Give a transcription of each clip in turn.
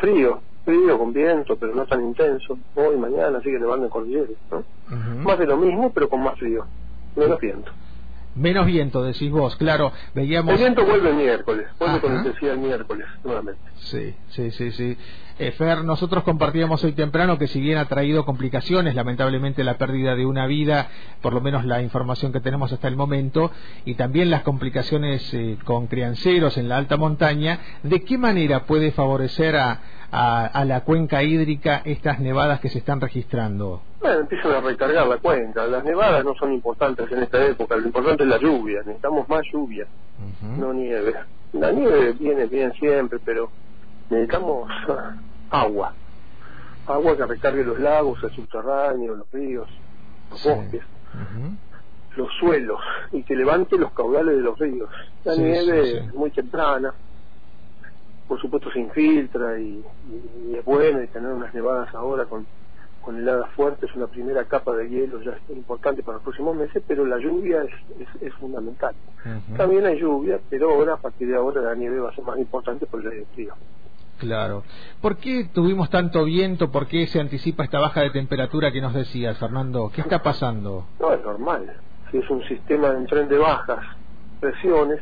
Frío, frío con viento, pero no tan intenso. Hoy, mañana sigue nevando en cordilleras, ¿no? Ujú. Más de lo mismo, pero con más frío, menos viento. Menos viento, decís vos, claro. Veíamos. El viento vuelve el miércoles, vuelve con Ajá. intensidad el miércoles, nuevamente. Sí, sí, sí, sí. Eh, Fer, nosotros compartíamos hoy temprano que si bien ha traído complicaciones, lamentablemente la pérdida de una vida, por lo menos la información que tenemos hasta el momento, y también las complicaciones eh, con crianceros en la alta montaña, ¿de qué manera puede favorecer a, a- a la cuenca hídrica estas nevadas que se están registrando? Bueno, empiezan a recargar la cuenca. Las nevadas no son importantes en esta época, lo importante es la lluvia, necesitamos más lluvia, no nieve. La nieve viene bien siempre, pero necesitamos agua. Agua que recargue los lagos, el subterráneo, los ríos, los Sí. bosques, los suelos, y que levante los caudales de los ríos. La Sí, nieve sí. es muy temprana, por supuesto se infiltra y, y- y es bueno tener unas nevadas ahora con, con heladas fuertes, una primera capa de hielo ya es importante para los próximos meses, pero la lluvia es, es, es fundamental. También hay lluvia, pero ahora a partir de ahora la nieve va a ser más importante por el frío. Claro. ¿Por qué tuvimos tanto viento? ¿Por qué se anticipa esta baja de temperatura que nos decías, Fernando? ¿Qué está pasando? No es normal. Si es un sistema en tren de bajas presiones,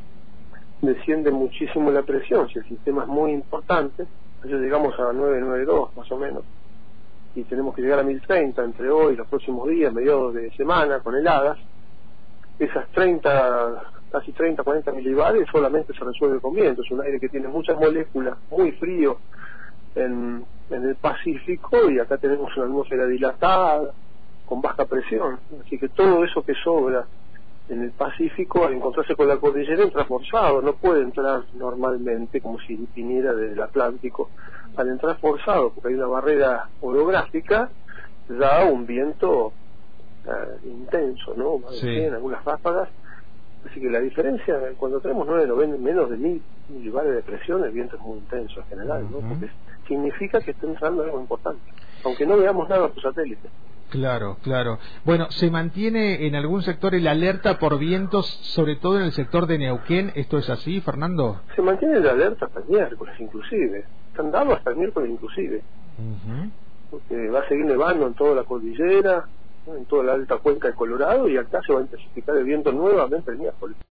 desciende muchísimo la presión. Si el sistema es muy importante, ya llegamos a 992 más o menos, y tenemos que llegar a 1030 entre hoy y los próximos días, mediados de semana, con heladas, esas 30, casi 30, 40 milibares solamente se resuelve con viento. Es un aire que tiene muchas moléculas, muy frío en, en el Pacífico, y acá tenemos una atmósfera dilatada, con baja presión. Así que todo eso que sobra en el Pacífico, al encontrarse con la cordillera, entra forzado, no puede entrar normalmente como si viniera del Atlántico. Al entrar forzado, porque hay una barrera orográfica, da un viento eh, intenso, ¿no? Sí. 100, algunas ráfagas. Así que la diferencia, cuando tenemos 9, 90, menos de mil milibares de presión, el viento es muy intenso en general, ¿no? Porque significa que está entrando algo importante, aunque no veamos nada por satélite. Claro, claro. Bueno, ¿se mantiene en algún sector el alerta por vientos, sobre todo en el sector de Neuquén? ¿Esto es así, Fernando? Se mantiene la alerta hasta el miércoles inclusive. Están dados hasta el miércoles inclusive. Porque va a seguir nevando en toda la cordillera, en toda la alta cuenca de Colorado y acá se va a intensificar el viento nuevamente el miércoles.